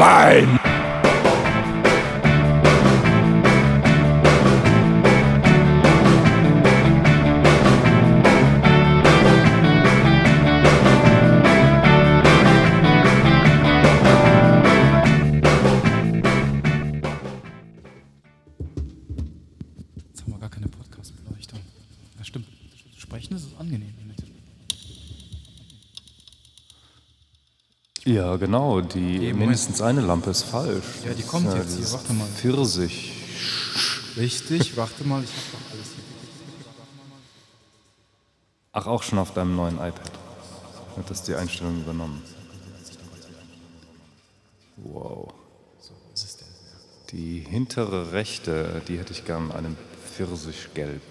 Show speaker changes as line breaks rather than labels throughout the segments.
Nein!
Jetzt haben wir gar keine Podcast-Beleuchtung. Das stimmt. Sprechen ist angenehm.
Ja, genau. Die mindestens eine Lampe ist falsch.
Ja, die kommt
Das
jetzt hier. Warte mal.
Pfirsich.
Richtig, warte mal, ich habe doch alles hier.
Ach, auch schon auf deinem neuen iPad. Hat das die Einstellung übernommen? Wow. Die hintere rechte, die hätte ich gern in einem Pfirsichgelb.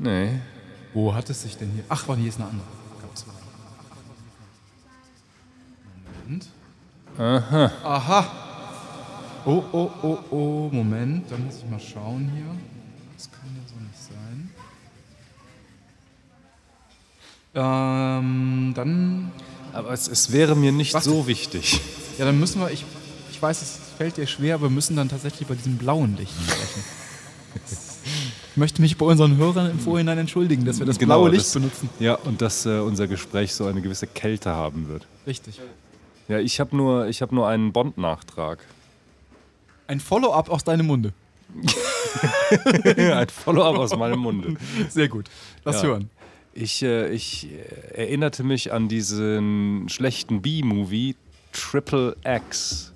Nee.
Wo hat es sich denn hier? Ach, warte, hier ist eine andere. Gab's mal. Moment. Aha. Aha. Oh, oh, oh, oh, Moment. Da muss ich mal schauen hier. Das kann ja so nicht sein. Ähm, dann.
Aber es, es wäre mir nicht
Warte.
so wichtig.
Ja, dann müssen wir. Ich, ich weiß, es fällt dir schwer, aber wir müssen dann tatsächlich bei diesem blauen Licht sprechen. Ich möchte mich bei unseren Hörern im Vorhinein entschuldigen, dass wir das
Genau,
blaue Licht
das-
benutzen.
Ja, und dass äh, unser Gespräch so eine gewisse Kälte haben wird.
Richtig.
Ja, ich habe nur, ich hab nur einen Bond-Nachtrag.
Ein Follow-up aus deinem Munde.
Ein Follow-up aus meinem Munde.
Sehr gut. Lass
Ja.
hören.
Ich, äh, ich äh, erinnerte mich an diesen schlechten B-Movie Triple X.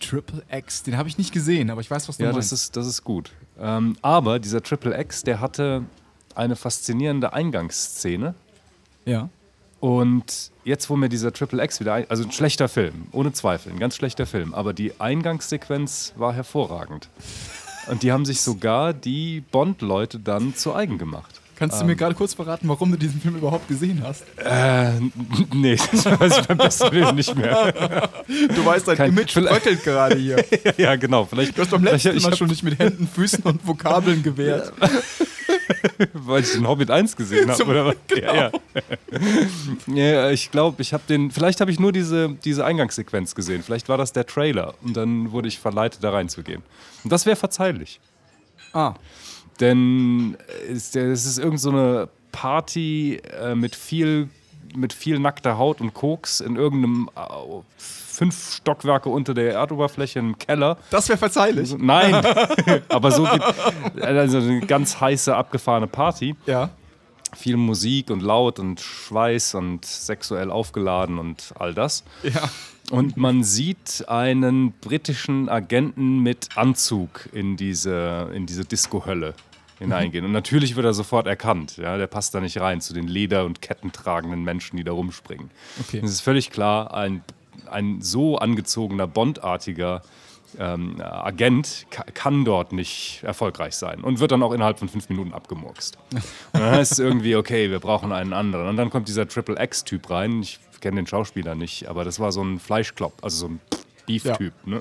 Triple X, den habe ich nicht gesehen, aber ich weiß, was du
Ja,
meinst.
das ist, das ist gut. Ähm, aber dieser Triple X, der hatte eine faszinierende Eingangsszene.
ja.
Und jetzt, wo mir dieser Triple X wieder ein, also ein schlechter Film, ohne Zweifel, ein ganz schlechter Film, aber die Eingangssequenz war hervorragend. Und die haben sich sogar die Bond-Leute dann zu eigen gemacht.
Kannst du
Ähm.
mir gerade kurz verraten, warum du diesen Film überhaupt gesehen hast?
Äh, nee, das weiß ich beim besten Willen nicht mehr.
Du weißt, dein
Kein-
Image bröckelt gerade hier.
ja, genau. Vielleicht,
Du hast beim letzten Mal schon nicht mit Händen, Füßen und Vokabeln gewehrt.
weil ich den Hobbit 1 gesehen habe, oder was?
genau.
Ja, ja. ja, ich glaube, ich habe den. Vielleicht habe ich nur diese, diese Eingangssequenz gesehen. Vielleicht war das der Trailer. Und dann wurde ich verleitet, da reinzugehen. Und das wäre verzeihlich.
Ah,
Denn es es ist irgend so eine Party äh, mit viel mit viel nackter Haut und Koks in irgendeinem äh, fünf Stockwerke unter der Erdoberfläche im Keller.
das wäre verzeihlich.
Nein, aber so geht also eine ganz heiße abgefahrene Party.
Ja.
Viel Musik und laut und Schweiß und sexuell aufgeladen und all das.
Ja.
Und man sieht einen britischen Agenten mit Anzug in diese, in diese Disco-Hölle hineingehen. Und natürlich wird er sofort erkannt. Ja, der passt da nicht rein zu den Leder- und kettentragenden Menschen, die da rumspringen.
Okay.
Es ist völlig klar, ein, ein so angezogener Bondartiger ähm, Agent ka kann dort nicht erfolgreich sein und wird dann auch innerhalb von fünf Minuten abgemurkst. Und dann heißt es irgendwie, okay, wir brauchen einen anderen. Und dann kommt dieser Triple X-Typ rein. Ich kenne den Schauspieler nicht, aber das war so ein Fleischklopp, also so ein Beef-Typ. Ne?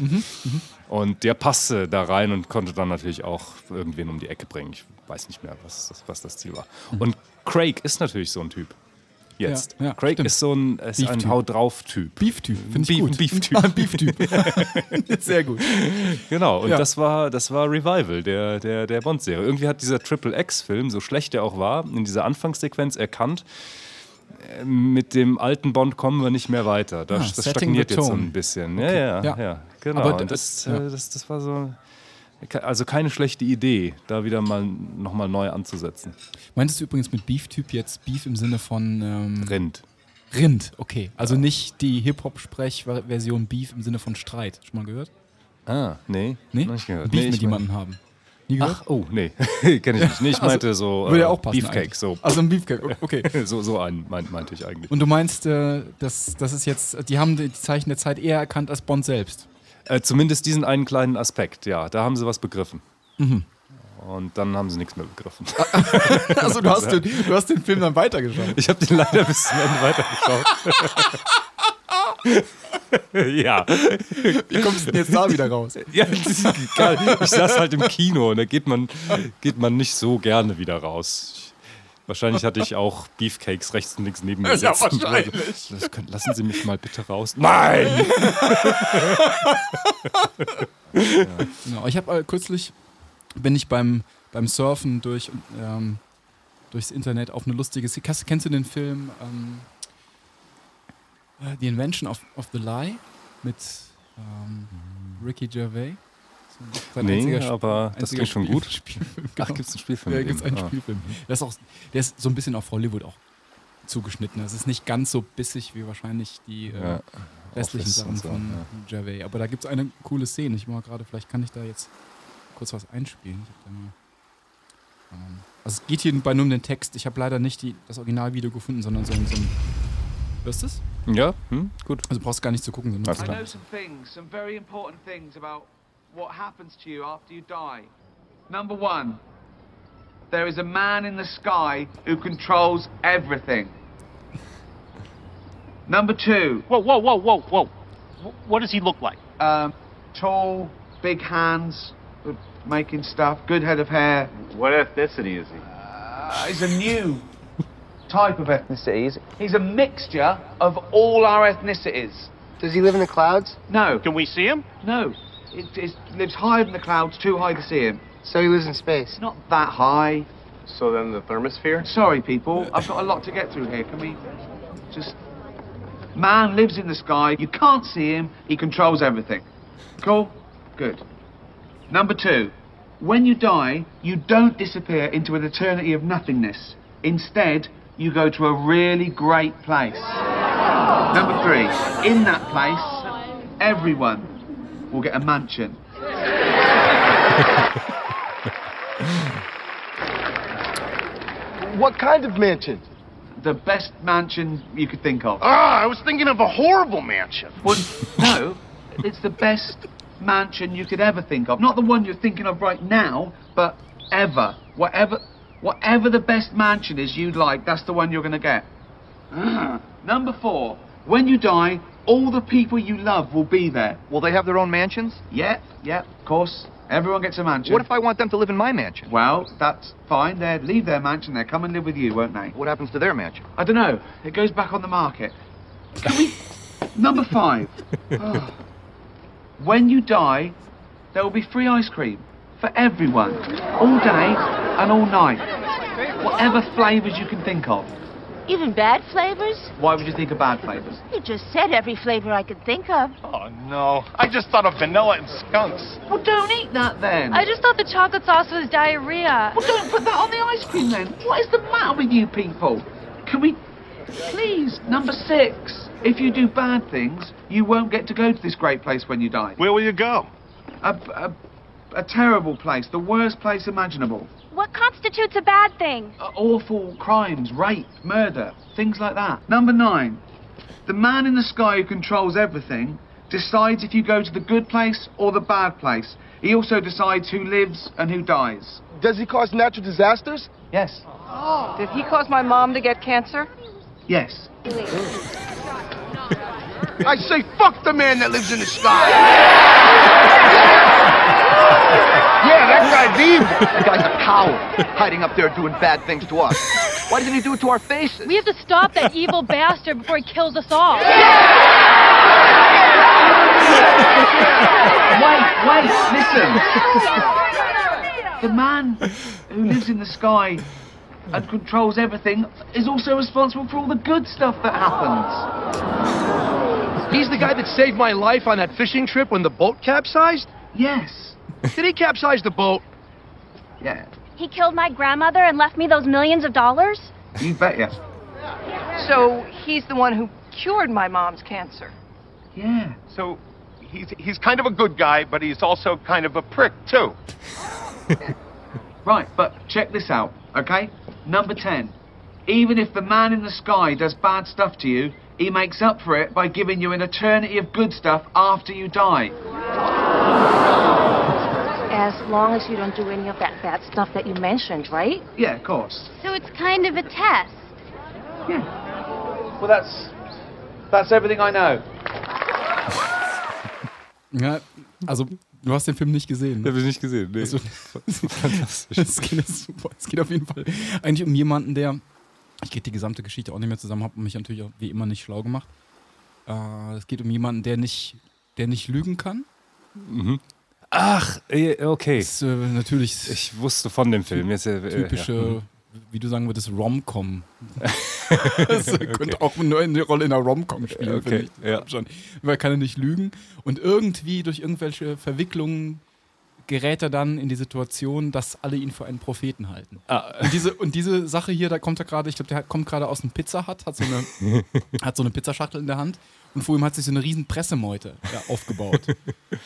Und der passte da rein und konnte dann natürlich auch irgendwen um die Ecke bringen. Ich weiß nicht mehr, was was das Ziel war. Und Craig ist natürlich so ein Typ. Jetzt.
Ja, ja,
Craig
stimmt.
ist so ein, ist ein
Beef-Typ.
Haut drauf-Typ.
Beef-Typ, finde ich
Beef-
gut.
Beef-Typ.
Ein Beef-Typ. Sehr gut.
Genau, und
Ja.
das war das war Revival der, der, der Bond-Serie. Irgendwie hat dieser Triple X-Film, so schlecht er auch war, in dieser Anfangssequenz erkannt, äh, mit dem alten Bond kommen wir nicht mehr weiter. Das,
Ah,
das stagniert jetzt so ein bisschen. Ja, ja, ja,
Ja.
genau.
Aber das-
äh, das, das war so. Also keine schlechte Idee, da wieder mal nochmal neu anzusetzen.
Meintest du übrigens mit Beef-Typ jetzt Beef im Sinne von ähm,
Rind.
Rind? Okay. Also nicht die Hip-Hop-Sprech-Version Beef im Sinne von Streit. Schon mal gehört?
Ah, nee.
Nee?
Nicht gehört.
Beef
Nee,
mit jemandem haben. Nie gehört?
Ach, oh, nee. Kenne ich nicht. Nee, ich
Also,
meinte so
Würde ja
äh,
auch passen.
Beefcake.
eigentlich.
So,
Also ein Beefcake, okay.
so, so einen meint, meinte ich eigentlich.
Und du meinst, äh, das, das ist jetzt, die haben die Zeichen der Zeit eher erkannt als Bond selbst.
Äh, zumindest diesen einen kleinen Aspekt, ja. Da haben sie was begriffen. Und dann haben sie nichts mehr begriffen.
Also du hast, den, du hast den Film dann weitergeschaut.
Ich habe den leider bis zum Ende weitergeschaut. ja.
Wie kommst du denn jetzt da wieder raus?
ja. Ich saß halt im Kino und da geht man, geht man nicht so gerne wieder raus. Wahrscheinlich hatte ich auch Beefcakes rechts und links neben mir
Ja,
sitzen.
wahrscheinlich.
Das können, lassen Sie mich mal bitte raus. Nein!
Genau. Ich habe äh, kürzlich bin ich beim, beim Surfen durch ähm, durchs Internet auf eine lustige. Kennst, kennst du den Film ähm, äh, The Invention of, of the Lie mit ähm, Ricky Gervais? Sein
Nee,
einziger
aber das klingt schon gut. Ach,
genau.
gibt es einen Spielfilm?
Ja, gibt es einen
Ah.
Spielfilm. Der ist, auch, der ist so ein bisschen auf Hollywood auch zugeschnitten. Es ist nicht ganz so bissig wie wahrscheinlich die äh,
Ja.
restlichen
Office
Sachen
so,
von
ja.
Gervais. Aber da gibt es eine coole Szene. Ich mal gerade, vielleicht kann ich da jetzt kurz was einspielen. Ich hab da mal, ähm, also es geht hier bei nur um den Text. Ich habe leider nicht die, das Originalvideo gefunden, sondern so, ein- so ein. Hörst du es?
Ja, hm, gut.
Also brauchst gar nicht zu gucken, sondern
Alles
I
klar.
know some things, some very important things about what happens to you after you die. Number one, there is a man in the sky who controls everything. Number two,
Whoa, whoa, whoa, whoa, whoa. What does he look like?
um, tall, big hands, making stuff, good head of hair.
What ethnicity is he?
Uh, he's a new type of ethnicity. He's, he's a mixture of all our ethnicities.
Does he live in the clouds?
No,
Can we see him?
no, it, it lives higher than the clouds, too high to see him.
So he lives in space.
Not that high.
So then the thermosphere?
Sorry, people. I've got a lot to get through here. Can we just. Man lives in the sky. You can't see him. He controls everything. Cool? Good. Number two. When you die, you don't disappear into an eternity of nothingness. Instead, you go to a really great place. Number three. In that place, everyone will get a mansion.
What kind of mansion?
The best mansion you could think of.
Ah, I was thinking of a horrible mansion.
Well, no, it's the best mansion you could ever think of. Not the one you're thinking of right now, but ever. Whatever, whatever the best mansion is you'd like, that's the one you're going to get. Number four, when you die, all the people you love will be there.
Will they have their own mansions?
Yeah, yeah, of course. Everyone gets a mansion.
What if I want them to live in my mansion?
Well, that's fine. They'd leave their mansion. They'd come and live with you, won't they?
What happens to their mansion?
I don't know. It goes back on the market. Can we? Number five. Ah. when you die, there will be free ice cream for everyone, all day and all night. Whatever flavours you can think of.
Even bad flavors?
Why would you think of bad flavours?
You just said every flavor I could think of.
Oh no, I just thought of vanilla and skunks.
Well, don't eat that then.
I just thought the chocolate sauce was diarrhea.
Well, don't put that on the ice cream then. What is the matter with you people? Can we. Please, number six. If you do bad things, you won't get to go to this great place when you die.
Where will you go?
A, a, a terrible place, the worst place imaginable.
What constitutes a bad thing?
Uh, awful crimes, rape, murder, things like that. Number nine. The man in the sky who controls everything decides if you go to the good place or the bad place. He also decides who lives and who dies.
Does he cause natural disasters?
Yes.
Did he cause my mom to get cancer?
Yes.
I say fuck the man that lives in the sky.
Yeah, that guy's evil. That guy's a coward, hiding up there doing bad things to us. Why doesn't he do it to our faces?
We have to stop that evil bastard before he kills us all.
Wait, wait, listen. The man who lives in the sky and controls everything is also responsible for all the good stuff that happens.
He's the guy that saved my life on that fishing trip when the boat capsized?
Yes.
Did he capsize the boat?
Yeah.
He killed my grandmother and left me those millions of dollars?
You bet yes.
So he's the one who cured my mom's cancer.
Yeah.
So he's he's kind of a good guy, but he's also kind of a prick too.
Right, but check this out, okay? Number 10. Even if the man in the sky does bad stuff to you, he makes up for it by giving you an eternity of good stuff after you die.
As long as you don't do any of that bad stuff that you mentioned, right?
Yeah, of course.
So it's kind of a test.
Yeah. Well, that's that's everything I know.
Ja, also Du hast den Film nicht gesehen. Ne?
Habe ich nicht gesehen. Nee.
Also,
Fantastisch.
es, geht, super. es geht auf jeden Fall eigentlich um jemanden, der. Ich kriege die gesamte Geschichte auch nicht mehr zusammen, habe mich natürlich auch wie immer nicht schlau gemacht. Äh, es geht um jemanden, der nicht, der nicht lügen kann.
Mhm. Ach, äh, okay.
Das ist äh, natürlich
Ich wusste von dem Film. Jetzt, äh,
typische,
Ja.
wie du sagen würdest, Rom-Com. das könnte auch nur eine Rolle in einer Rom-Com spielen,
Okay,
finde ich.
ja.
Schon. Weil kann er nicht lügen. Und irgendwie durch irgendwelche Verwicklungen gerät er dann in die Situation, dass alle ihn für einen Propheten halten.
Ah.
Und, diese, und diese Sache hier, da kommt er gerade, ich glaube, der kommt gerade aus dem Pizza Hut, hat so eine, hat so eine Pizzaschachtel in der Hand und vor ihm hat sich so eine riesen Pressemeute aufgebaut.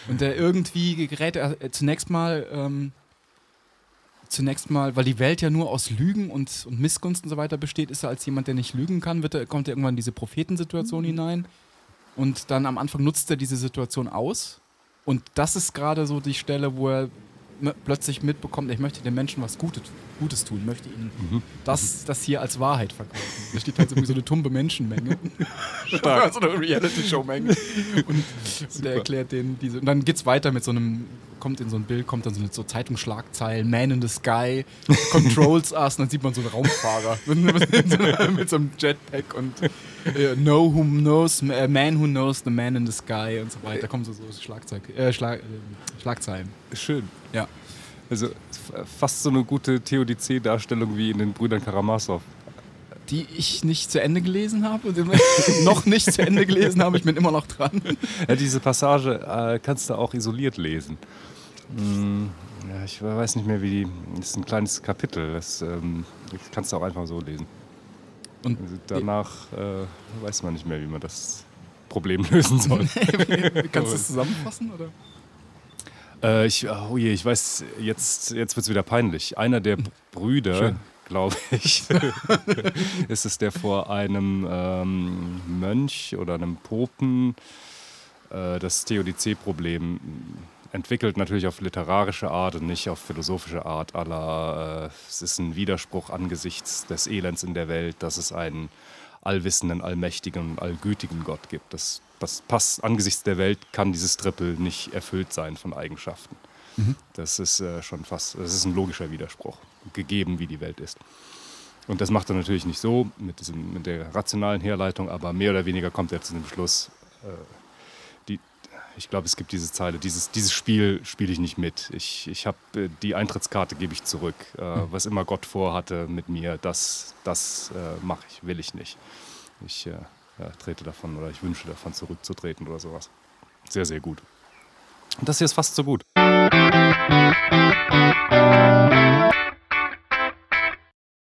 und der irgendwie gerät er äh, zunächst mal, ähm, zunächst mal, weil die Welt ja nur aus Lügen und, und Missgunst und so weiter besteht, ist er als jemand, der nicht lügen kann, wird er, kommt er irgendwann in diese Prophetensituation hinein und dann am Anfang nutzt er diese Situation aus und das ist gerade so die Stelle, wo er plötzlich mitbekommt, ich möchte den Menschen was Gutes, Gutes tun, möchte ihnen das, das hier als Wahrheit verkaufen. Da steht halt irgendwie so eine tumbe Menschenmenge.
Stark.
so eine Reality-Show-Menge. Und, und der erklärt denen diese. Und dann geht's weiter mit so einem, kommt in so ein Bild, kommt dann so eine so Zeitungsschlagzeilen, Man in the Sky, controls us, und dann sieht man so einen Raumfahrer mit so einem Jetpack und äh, know who knows, äh, Man who knows the man in the sky und so weiter. Da kommen so, so Schlagzeug, äh, Schlag, äh, Schlagzeilen.
Schön.
Ja.
Also fast so eine gute Theodizee-Darstellung wie in den Brüdern Karamasow.
Die ich nicht zu Ende gelesen habe und noch nicht zu Ende gelesen habe, ich bin immer noch dran.
Ja, diese Passage äh, kannst du auch isoliert lesen. Hm, ja, ich weiß nicht mehr, wie die. Das ist ein kleines Kapitel. Das, ähm, das kannst du auch einfach so lesen.
Und
also danach äh, weiß man nicht mehr, wie man das Problem lösen soll.
Kannst du es zusammenfassen? Oder?
Äh, ich, oh je, ich weiß, jetzt, jetzt wird es wieder peinlich. Einer der Brüder, glaube ich, ist es, der vor einem ähm, Mönch oder einem Popen äh, das Theodizee-Problem entwickelt, natürlich auf literarische Art und nicht auf philosophische Art. aller äh, es ist ein Widerspruch angesichts des Elends in der Welt, dass es einen allwissenden, allmächtigen und allgütigen Gott gibt. Das, das passt angesichts der Welt, kann dieses Triple nicht erfüllt sein von Eigenschaften.
Mhm.
Das ist äh, schon fast, das ist ein logischer Widerspruch, gegeben wie die Welt ist. Und das macht er natürlich nicht so mit, diesem, mit der rationalen Herleitung, aber mehr oder weniger kommt er zu dem Schluss, äh, ich glaube, es gibt diese Zeile, dieses, dieses Spiel spiele ich nicht mit. Ich, ich habe äh, die Eintrittskarte gebe ich zurück. Äh, Was immer Gott vorhatte mit mir, das, das äh, mache ich, will ich nicht. Ich äh, ja, trete davon oder ich wünsche davon zurückzutreten oder sowas. Sehr, sehr gut. Und das hier ist fast so gut.